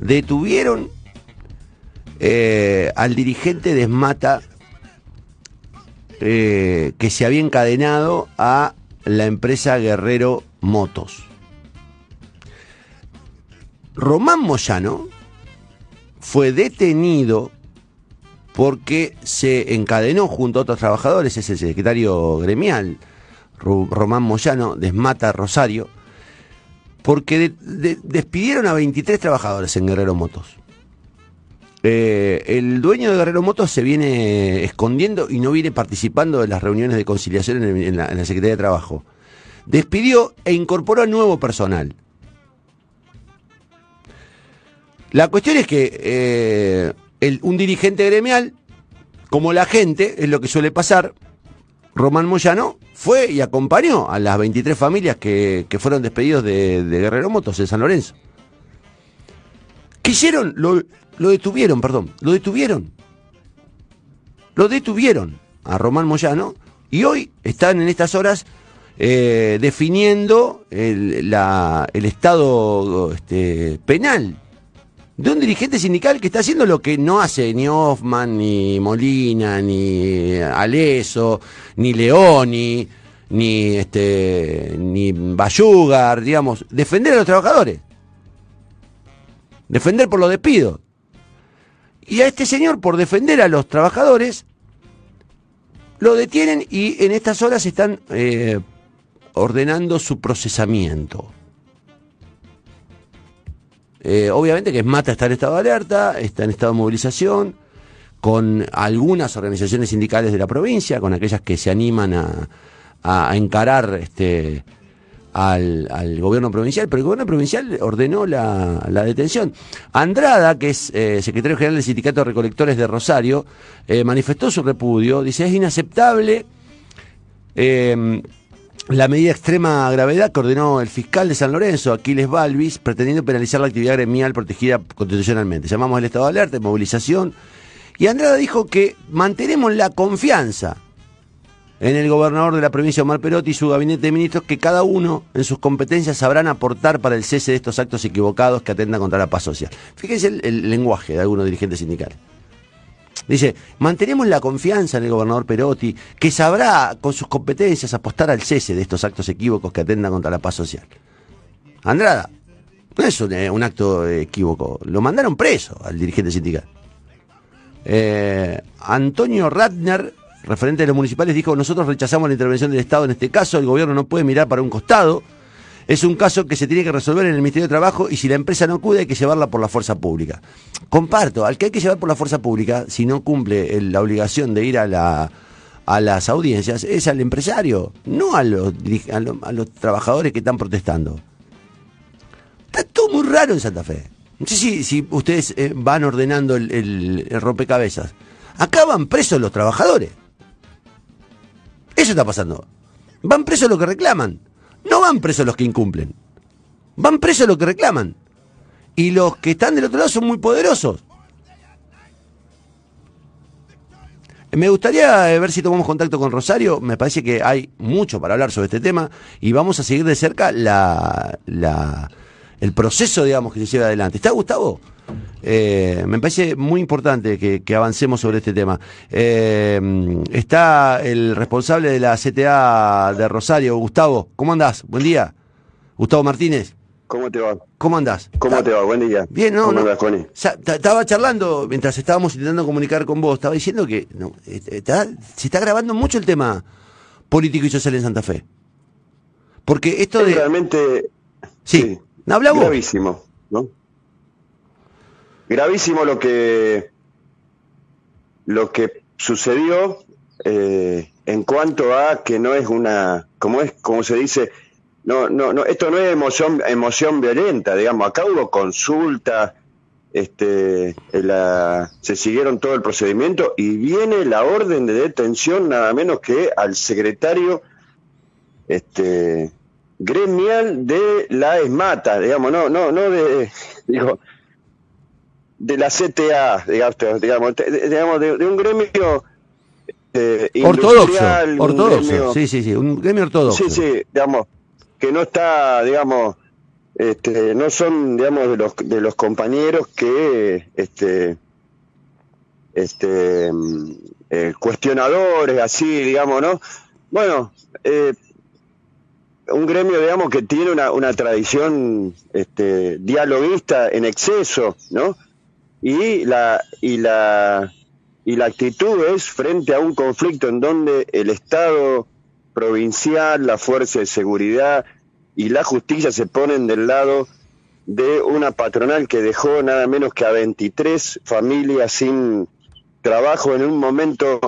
detuvieron eh, al dirigente de eh, que se había encadenado a la empresa Guerrero Motos. Román Moyano fue detenido porque se encadenó junto a otros trabajadores, es el secretario gremial, Román Moyano, Desmata Rosario, porque despidieron a 23 trabajadores en Guerrero Motos. Eh, el dueño de Guerrero Motos se viene escondiendo y no viene participando de las reuniones de conciliación en, la, Secretaría de Trabajo. Despidió e incorporó a nuevo personal. La cuestión es que eh, un dirigente gremial, como la gente, es lo que suele pasar, Román Moyano fue y acompañó a las 23 familias que, fueron despedidos de, Guerrero Motos en San Lorenzo. ¿Qué hicieron? Lo, detuvieron, perdón, lo detuvieron. Lo detuvieron a Román Moyano y hoy están en estas horas eh, definiendo el, el estado este, penal de un dirigente sindical que está haciendo lo que no hace ni Hoffman, ni Molina, ni Aleso, ni Leoni, ni este ni Bayugar, digamos, defender a los trabajadores. Defender por los despidos. Y a este señor, por defender a los trabajadores, lo detienen y en estas horas están eh, ordenando su procesamiento. Eh, obviamente que Mata está en estado de alerta, está en estado de movilización, con algunas organizaciones sindicales de la provincia, con aquellas que se animan a, encarar este, al, gobierno provincial, pero el gobierno provincial ordenó la, detención. Andrada, que es eh, secretario general del Sindicato de Recolectores de Rosario, eh, manifestó su repudio, dice es inaceptable la medida extrema gravedad que ordenó el fiscal de San Lorenzo, Aquiles Balvis, pretendiendo penalizar la actividad gremial protegida constitucionalmente. Llamamos al estado de alerta, de movilización. Y Andrada dijo que mantenemos la confianza en el gobernador de la provincia, Omar Perotti, y su gabinete de ministros, que cada uno en sus competencias sabrán aportar para el cese de estos actos equivocados que atentan contra la paz social. Fíjense el lenguaje de algunos dirigentes sindicales. Dice, mantenemos la confianza en el gobernador Perotti, que sabrá con sus competencias apostar al cese de estos actos equívocos que atendan contra la paz social. Andrada, no es un, eh, acto equívoco, lo mandaron preso al dirigente sindical. Eh, Antonio Ratner, referente de los municipales, dijo, nosotros rechazamos la intervención del Estado en este caso, el gobierno no puede mirar para un costado, es un caso que se tiene que resolver en el Ministerio de Trabajo y si la empresa no acude hay que llevarla por la fuerza pública. Comparto, al que hay que llevar por la fuerza pública, si no cumple la obligación de ir a la a las audiencias es al empresario, no a los, trabajadores que están protestando. Está todo muy raro en Santa Fe. No sé si, ustedes eh, van ordenando el, el, rompecabezas. Acá van presos los trabajadores. Eso está pasando. Van presos los que reclaman. No van presos los que incumplen. Van presos los que reclaman. Y los que están del otro lado son muy poderosos. Me gustaría eh, ver si tomamos contacto con Rosario. Me parece que hay mucho para hablar sobre este tema y vamos a seguir de cerca la, el proceso, digamos, que se lleva adelante. ¿Está Gustavo? Eh, me parece muy importante que, avancemos sobre este tema. Eh, está el responsable de la CTA de Rosario, Gustavo. ¿Cómo andás? Buen día. Gustavo Martínez. ¿Cómo te va? ¿Cómo andás? ¿Cómo te va? Buen día. Bien, no, no. estaba charlando mientras estábamos intentando comunicar con vos. Estaba diciendo que eh, se está grabando mucho el tema político y social en Santa Fe. Porque esto de. Realmente. Sí. ¿No Gravísimo, ¿no? gravísimo lo que lo que sucedió eh, en cuanto a que no es una como es como se dice no no no esto no es emoción emoción violenta digamos acá hubo consulta este se siguieron todo el procedimiento y viene la orden de detención nada menos que al secretario este gremial de la ESMATA digamos no no no de digo de la CTA, digamos, digamos, de, un gremio eh, ortodoxo, ortodoxo, sí, sí, sí, un gremio ortodoxo. Sí, sí, digamos, que no está, digamos, este, no son, digamos, de los, de los compañeros que, este, este, mm, eh, cuestionadores, así, digamos, ¿no? Bueno, eh, un gremio, digamos, que tiene una, una tradición este, dialoguista en exceso, ¿no? Y la, y la, y la actitud es frente a un conflicto en donde el Estado provincial, la fuerza de seguridad y la justicia se ponen del lado de una patronal que dejó nada menos que a 23 familias sin trabajo en un momento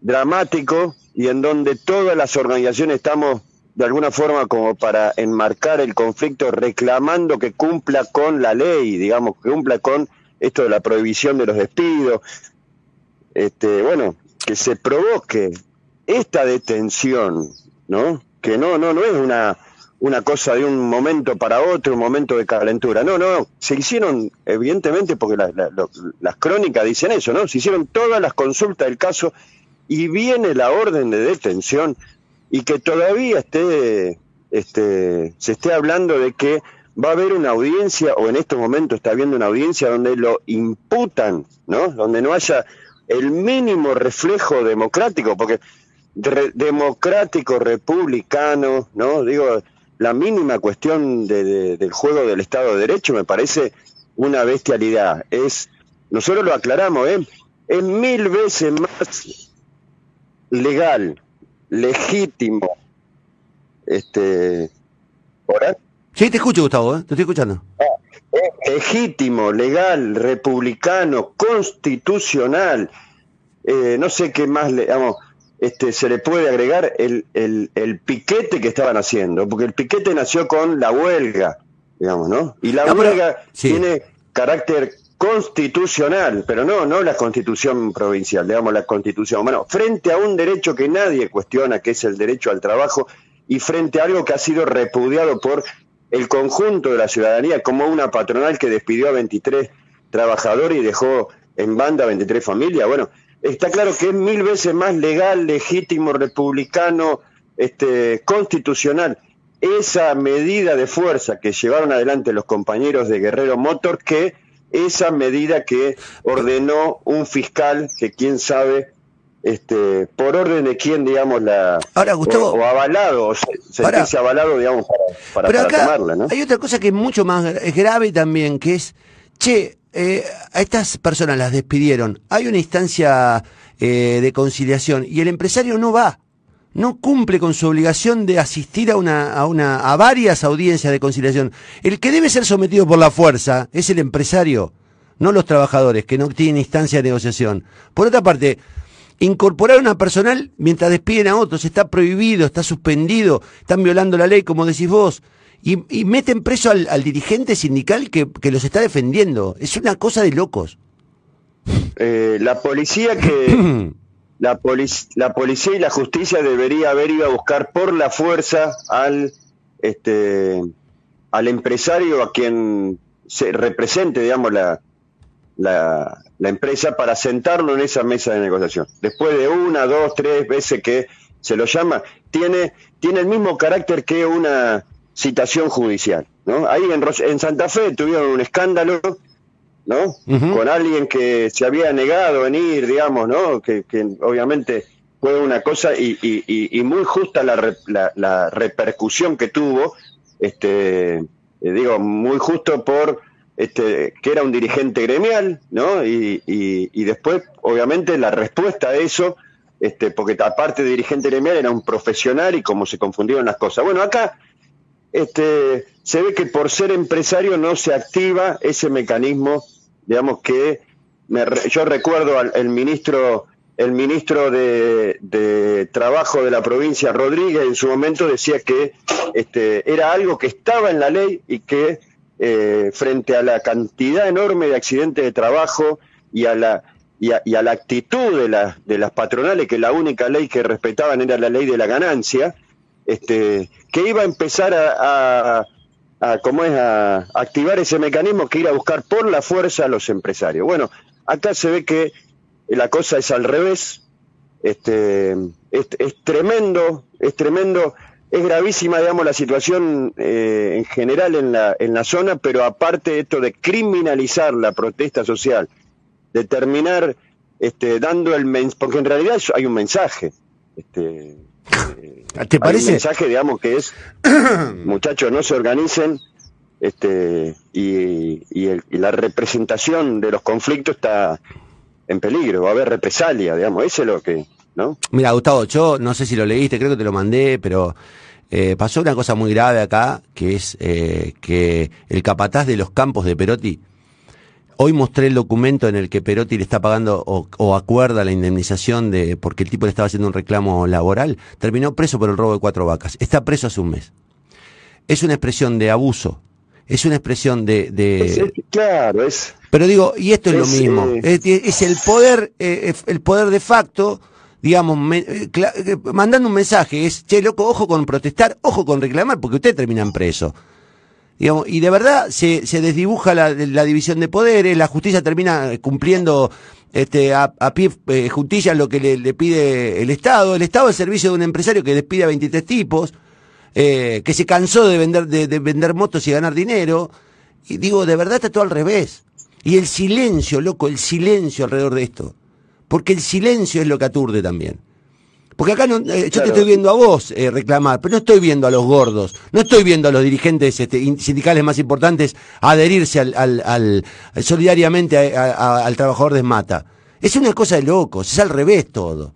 dramático y en donde todas las organizaciones estamos de alguna forma como para enmarcar el conflicto reclamando que cumpla con la ley, digamos, que cumpla con esto de la prohibición de los despidos, este, bueno, que se provoque esta detención, ¿no? Que no, no, no es una, una cosa de un momento para otro, un momento de calentura. No, no, se hicieron, evidentemente, porque las crónicas dicen eso, ¿no? Se hicieron todas las consultas del caso y viene la orden de detención y que todavía esté, este, se esté hablando de que va a haber una audiencia, o en estos momentos está habiendo una audiencia donde lo imputan, ¿no? Donde no haya el mínimo reflejo democrático, porque democrático, republicano, ¿no? Digo, la mínima cuestión de, del juego del Estado de Derecho me parece una bestialidad. Es, nosotros lo aclaramos, ¿eh? es mil veces más legal, legítimo, este, ¿ahora? Sí, te escucho, Gustavo, ¿eh? te estoy escuchando. Ah, legítimo, legal, republicano, constitucional, eh, no sé qué más le, vamos, este, se le puede agregar el, el, piquete que estaban haciendo, porque el piquete nació con la huelga, digamos, ¿no? Y la huelga tiene carácter constitucional, pero no, no la constitución provincial, digamos la constitución. Bueno, frente a un derecho que nadie cuestiona, que es el derecho al trabajo, y frente a algo que ha sido repudiado por el conjunto de la ciudadanía, como una patronal que despidió a 23 trabajadores y dejó en banda a 23 familias. Bueno, está claro que es mil veces más legal, legítimo, republicano, este, constitucional esa medida de fuerza que llevaron adelante los compañeros de Guerrero Motor que esa medida que ordenó un fiscal que quién sabe este por orden de quién digamos la ahora Gustavo o, avalado o sentencia avalado digamos para, para, tomarla ¿no? hay otra cosa que es mucho más grave también que es che eh, a estas personas las despidieron. Hay una instancia eh, de conciliación y el empresario no va no cumple con su obligación de asistir a una, a una, a varias audiencias de conciliación. El que debe ser sometido por la fuerza es el empresario, no los trabajadores, que no tienen instancia de negociación. Por otra parte, incorporar a una personal mientras despiden a otros está prohibido, está suspendido, están violando la ley, como decís vos. Y, meten preso al, dirigente sindical que, que, los está defendiendo. Es una cosa de locos. Eh, la policía que la, la policía y la justicia debería haber ido a buscar por la fuerza al este al empresario a quien se represente digamos la, la, la empresa para sentarlo en esa mesa de negociación. Después de una dos tres veces que se lo llama tiene tiene el mismo carácter que una citación judicial no ahí en, en Santa Fe tuvieron un escándalo ¿no? Con alguien que se había negado a venir, digamos, ¿no? Que, obviamente fue una cosa y, y, muy justa la, la, repercusión que tuvo, este, eh, digo, muy justo por este, que era un dirigente gremial, ¿no? Y, y, después, obviamente, la respuesta a eso, este, porque aparte de dirigente gremial era un profesional y como se confundieron las cosas. Bueno, acá este, se ve que por ser empresario no se activa ese mecanismo, digamos que yo recuerdo al el ministro el ministro de, Trabajo de la provincia, Rodríguez, en su momento decía que este, era algo que estaba en la ley y que eh, frente a la cantidad enorme de accidentes de trabajo y a la, y a, la actitud de, de las patronales, que la única ley que respetaban era la ley de la ganancia, este, que iba a empezar a, a, es, a activar ese mecanismo que ir a buscar por la fuerza a los empresarios. Bueno, acá se ve que la cosa es al revés, este, es, tremendo, es tremendo es gravísima, digamos, la situación eh, en general en la, en la zona, pero aparte esto de criminalizar la protesta social, de terminar este, dando el mensaje, porque en realidad hay un mensaje. Este, eh, ¿Te parece? un mensaje, digamos, que es, muchachos, no se organicen, este, y, y, la representación de los conflictos está en peligro, va a haber represalia, digamos, eso es lo que, ¿no? Mira, Gustavo, yo no sé si lo leíste, creo que te lo mandé, pero eh, pasó una cosa muy grave acá, que es eh, que el capataz de los campos de Perotti, hoy mostré el documento en el que Perotti le está pagando o, acuerda la indemnización de porque el tipo le estaba haciendo un reclamo laboral, terminó preso por el robo de cuatro vacas. Está preso hace un mes. Es una expresión de abuso, es una expresión de... claro, es... Pero digo, y esto es, lo mismo, eh, es, el poder, el poder de facto digamos, eh, eh, mandando un mensaje, es, che, loco, ojo con protestar, ojo con reclamar, porque ustedes terminan preso. Y de verdad se, se desdibuja la, división de poderes, la justicia termina cumpliendo este, a, pie eh, lo que le, pide el Estado, el Estado al servicio de un empresario que despide a 23 tipos, que se cansó de vender, de, de vender motos y ganar dinero, y digo, de verdad está todo al revés. Y el silencio, loco, el silencio alrededor de esto porque el silencio es lo que aturde también. Porque acá no, eh, yo te estoy viendo a vos eh, reclamar, pero no estoy viendo a los gordos, no estoy viendo a los dirigentes este, sindicales más importantes adherirse al, al, solidariamente al trabajador de Mata. Es una cosa de locos, es al revés todo.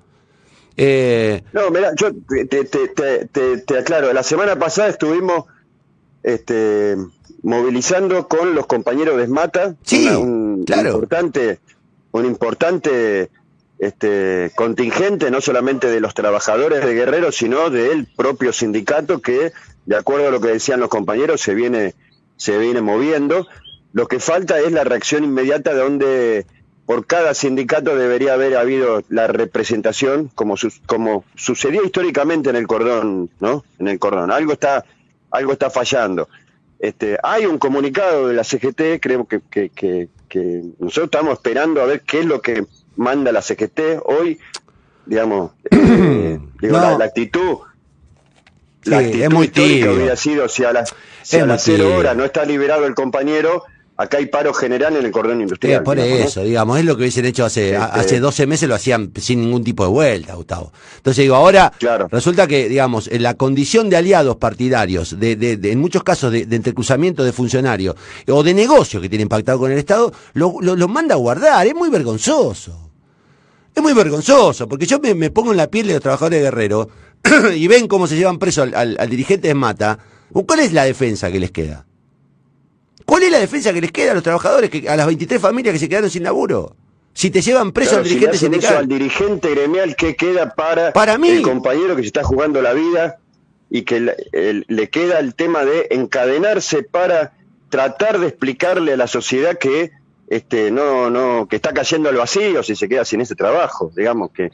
Eh, no, mira, yo te, aclaro, la semana pasada estuvimos este, movilizando con los compañeros de Esmata, sí, un claro. importante, un importante este, contingente, no solamente de los trabajadores de Guerrero, sino del propio sindicato que, de acuerdo a lo que decían los compañeros, se viene, se viene moviendo. Lo que falta es la reacción inmediata donde por cada sindicato debería haber habido la representación como, como sucedía históricamente en el cordón, ¿no? En el cordón. Algo está, algo está fallando. Este, hay un comunicado de la CGT, creo que, que nosotros estamos esperando a ver qué es lo que manda la CGT hoy, digamos, eh, digo, la, actitud. la actitud es muy tibio. hubiera sido si a las, si a las cero horas no está liberado el compañero, acá hay paro general en el cordón industrial. por eso, digamos, es lo que hubiesen hecho hace, este, hace 12 meses, lo hacían sin ningún tipo de vuelta, Gustavo. Entonces digo, ahora resulta que, digamos, en la condición de aliados partidarios, de, de, en muchos casos de, de, entrecruzamiento de funcionarios o de negocio que tienen pactado con el Estado, lo, lo manda a guardar, es muy vergonzoso. Es muy vergonzoso, porque yo me, pongo en la piel de los trabajadores de Guerrero y ven cómo se llevan preso al, dirigente de Mata. ¿Cuál es la defensa que les queda? ¿Cuál es la defensa que les queda a los trabajadores, que, a las 23 familias que se quedaron sin laburo? Si te llevan preso al dirigente sindical. al dirigente gremial, ¿qué queda para, para mí, el compañero que se está jugando la vida y que le queda el tema de encadenarse para tratar de explicarle a la sociedad que este, no, no, que está cayendo al vacío si se queda sin ese trabajo, digamos que,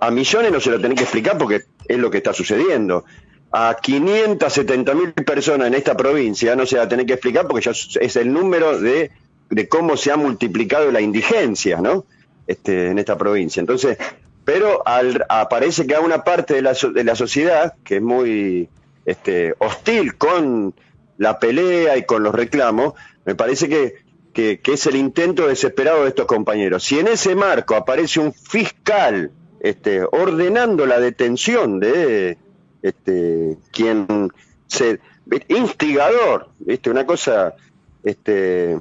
a millones no se lo tenés que explicar porque es lo que está sucediendo. A 570 mil personas en esta provincia no se va a tener que explicar porque ya es el número de, de cómo se ha multiplicado la indigencia, ¿no? Este, en esta provincia. Entonces, pero al, aparece que hay una parte de la, de la sociedad que es muy este, hostil con la pelea y con los reclamos, me parece que que, es el intento desesperado de estos compañeros. Si en ese marco aparece un fiscal este, ordenando la detención de este, quien se instigador, ¿viste? una cosa este,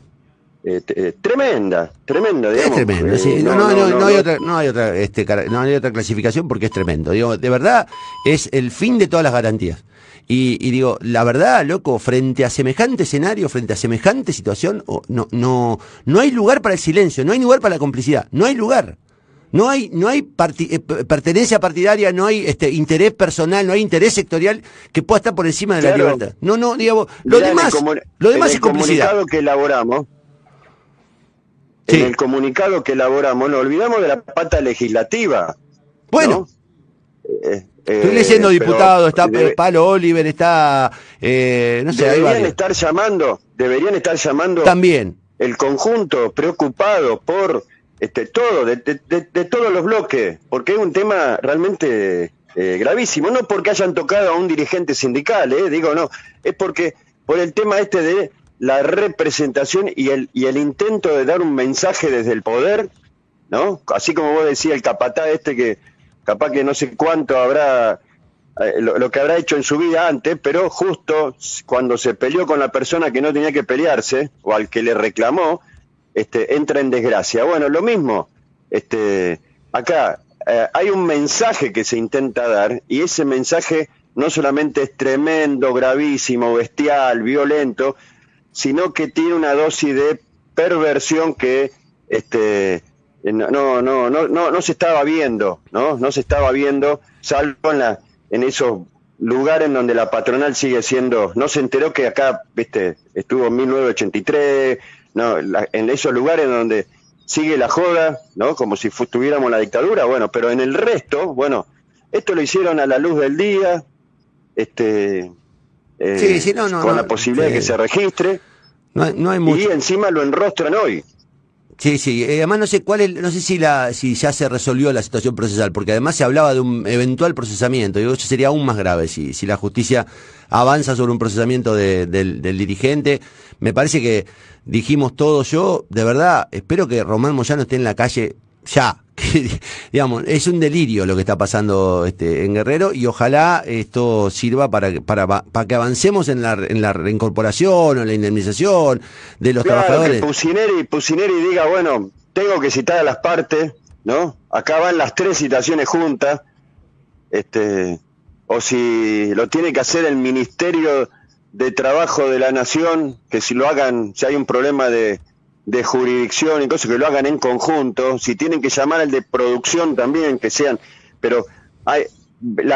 este tremenda, tremenda, digamos. Es tremendo, sí. no, no, no, hay otra, no hay otra, este, no hay otra clasificación porque es tremendo. Digo, de verdad es el fin de todas las garantías. Y, digo, la verdad, loco, frente a semejante escenario, frente a semejante situación, no, no, no hay lugar para el silencio, no hay lugar para la complicidad, no hay lugar. No hay, no hay eh, pertenencia partidaria, no hay este interés personal, no hay interés sectorial que pueda estar por encima de la libertad. No, no, digamos, lo demás, lo demás es complicidad. comunicado que elaboramos, en el comunicado que elaboramos, no olvidamos de la pata legislativa. Bueno. Eh, Estoy leyendo eh, diputado, está Palo Oliver, está, eh, no sé, deberían estar llamando, deberían estar llamando también. el conjunto preocupado por este todo, de, todos los bloques, porque es un tema realmente eh, gravísimo, no porque hayan tocado a un dirigente sindical, eh, digo no, es porque por el tema este de la representación y el, y el intento de dar un mensaje desde el poder, ¿no? Así como vos decías, el capatá este que capaz que no sé cuánto habrá, eh, lo, que habrá hecho en su vida antes, pero justo cuando se peleó con la persona que no tenía que pelearse, o al que le reclamó, este, entra en desgracia. Bueno, lo mismo, este, acá eh, hay un mensaje que se intenta dar y ese mensaje no solamente es tremendo, gravísimo, bestial, violento, sino que tiene una dosis de perversión que este, no, no, no, no, no, se estaba viendo, ¿no? No se estaba viendo, salvo en, la, en esos lugares en donde la patronal sigue siendo, no se enteró que acá, viste, estuvo en 1983, no, en esos lugares donde sigue la joda, ¿no? Como si tuviéramos la dictadura, bueno, pero en el resto, bueno, esto lo hicieron a la luz del día, este, eh, con la posibilidad de que se registre, no hay, mucho. y encima lo enrostran hoy. Sí, sí. Eh, además no sé cuál es, no sé si la, si ya se resolvió la situación procesal, porque además se hablaba de un eventual procesamiento. Digo, eso sería aún más grave si, si la justicia avanza sobre un procesamiento del, del dirigente. Me parece que dijimos todo yo, de verdad, espero que Román Moyano esté en la calle ya. digamos, es un delirio lo que está pasando este, en Guerrero y ojalá esto sirva para, para, para que avancemos en la, en la reincorporación o en la indemnización de los trabajadores. Que Pusineri, Pusineri diga, bueno, tengo que citar a las partes, ¿no? Acá van las tres citaciones juntas, este, o si lo tiene que hacer el Ministerio de Trabajo de la Nación, que si lo hagan, si hay un problema de, de jurisdicción y cosas, que lo hagan en conjunto, si tienen que llamar al de producción también, que sean, pero hay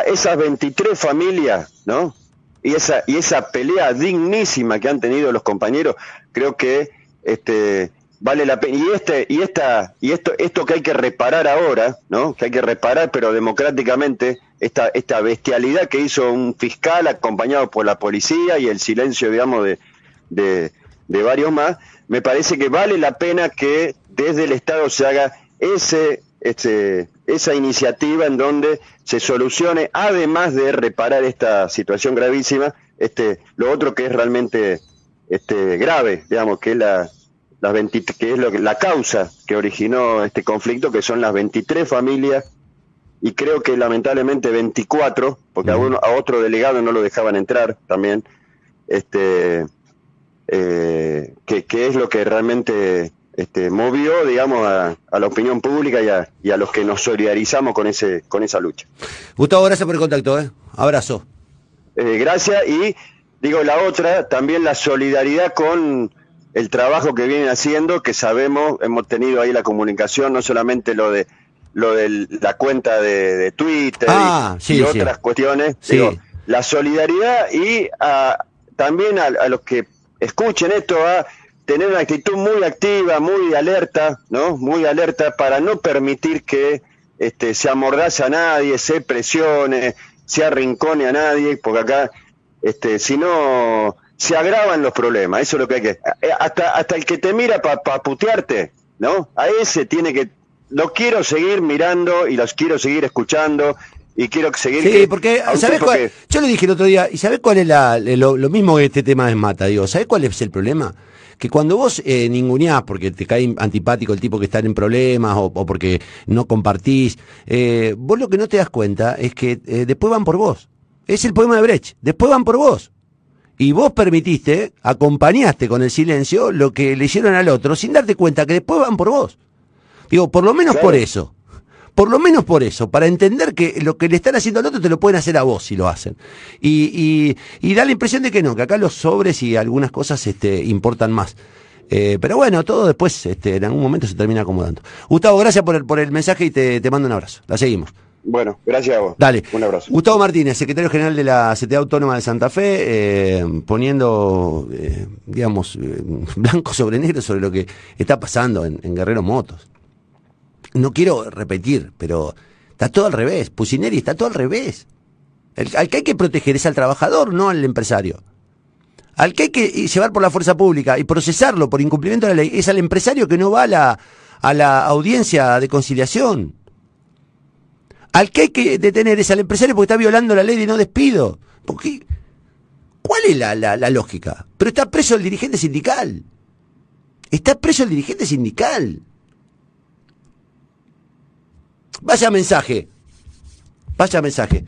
esas 23 familias, ¿no? Y esa, y esa pelea dignísima que han tenido los compañeros, creo que este vale la pena. Y este, y esta, y esto, esto que hay que reparar ahora, ¿no? Que hay que reparar, pero democráticamente, esta, esta bestialidad que hizo un fiscal acompañado por la policía y el silencio, digamos, de, de, de varios más, me parece que vale la pena que desde el Estado se haga ese, este, esa iniciativa en donde se solucione, además de reparar esta situación gravísima, este, lo otro que es realmente este, grave, digamos, que es la, las que es lo que, la causa que originó este conflicto, que son las 23 familias y creo que lamentablemente 24, porque a, uno, a otro delegado no lo dejaban entrar también, este, eh, que, es lo que realmente este, movió, digamos, a, la opinión pública y a, y a, los que nos solidarizamos con ese con esa lucha. Gustavo, gracias por el contacto, ¿eh? Abrazo. Eh, gracias y digo la otra, también la solidaridad con el trabajo que vienen haciendo, que sabemos, hemos tenido ahí la comunicación, no solamente lo de lo de la cuenta de, Twitter y, ah, otras cuestiones, la solidaridad y también a, los que escuchen esto, a tener una actitud muy activa, muy alerta, ¿no? Muy alerta para no permitir que este, se amordace a nadie, se presione, se arrincone a nadie, porque acá, este, si no, se agravan los problemas, eso es lo que hay que... Eh, hasta, hasta el que te mira para putearte, ¿no? A ese tiene que... Lo quiero seguir mirando y los quiero seguir escuchando y quiero seguir. Sí, porque, ¿sabes cuál? Yo le dije el otro día, ¿y sabes cuál es la, lo, mismo que este tema de mata? Digo, ¿sabes cuál es el problema? Que cuando vos eh, ninguneás porque te cae antipático el tipo que está en problemas o, porque no compartís, eh, vos lo que no te das cuenta es que eh, después van por vos. Es el poema de Brecht, después van por vos. Y vos permitiste, acompañaste con el silencio lo que le hicieron al otro sin darte cuenta que después van por vos. Digo, por lo menos por eso. Por lo menos por eso, para entender que lo que le están haciendo al otro te lo pueden hacer a vos si lo hacen. Y, y, da la impresión de que no, que acá los sobres y algunas cosas este, importan más. Eh, pero bueno, todo después este, en algún momento se termina acomodando. Gustavo, gracias por el, por el mensaje y te, te mando un abrazo. La seguimos. Bueno, gracias a vos. Dale. Un abrazo. Gustavo Martínez, secretario general de la CTA Autónoma de Santa Fe, eh, poniendo, eh, digamos, blanco sobre negro sobre lo que está pasando en, en Guerrero Motos no quiero repetir, pero está todo al revés. Pusineri está todo al revés. Al que hay que proteger es al trabajador, no al empresario. Al que hay que llevar por la fuerza pública y procesarlo por incumplimiento de la ley es al empresario que no va a la, a la audiencia de conciliación. Al que hay que detener es al empresario porque está violando la ley de no despido. ¿Cuál es la, la, la lógica? Pero está preso el dirigente sindical. Está preso el dirigente sindical. Vaya mensaje. Vaya mensaje.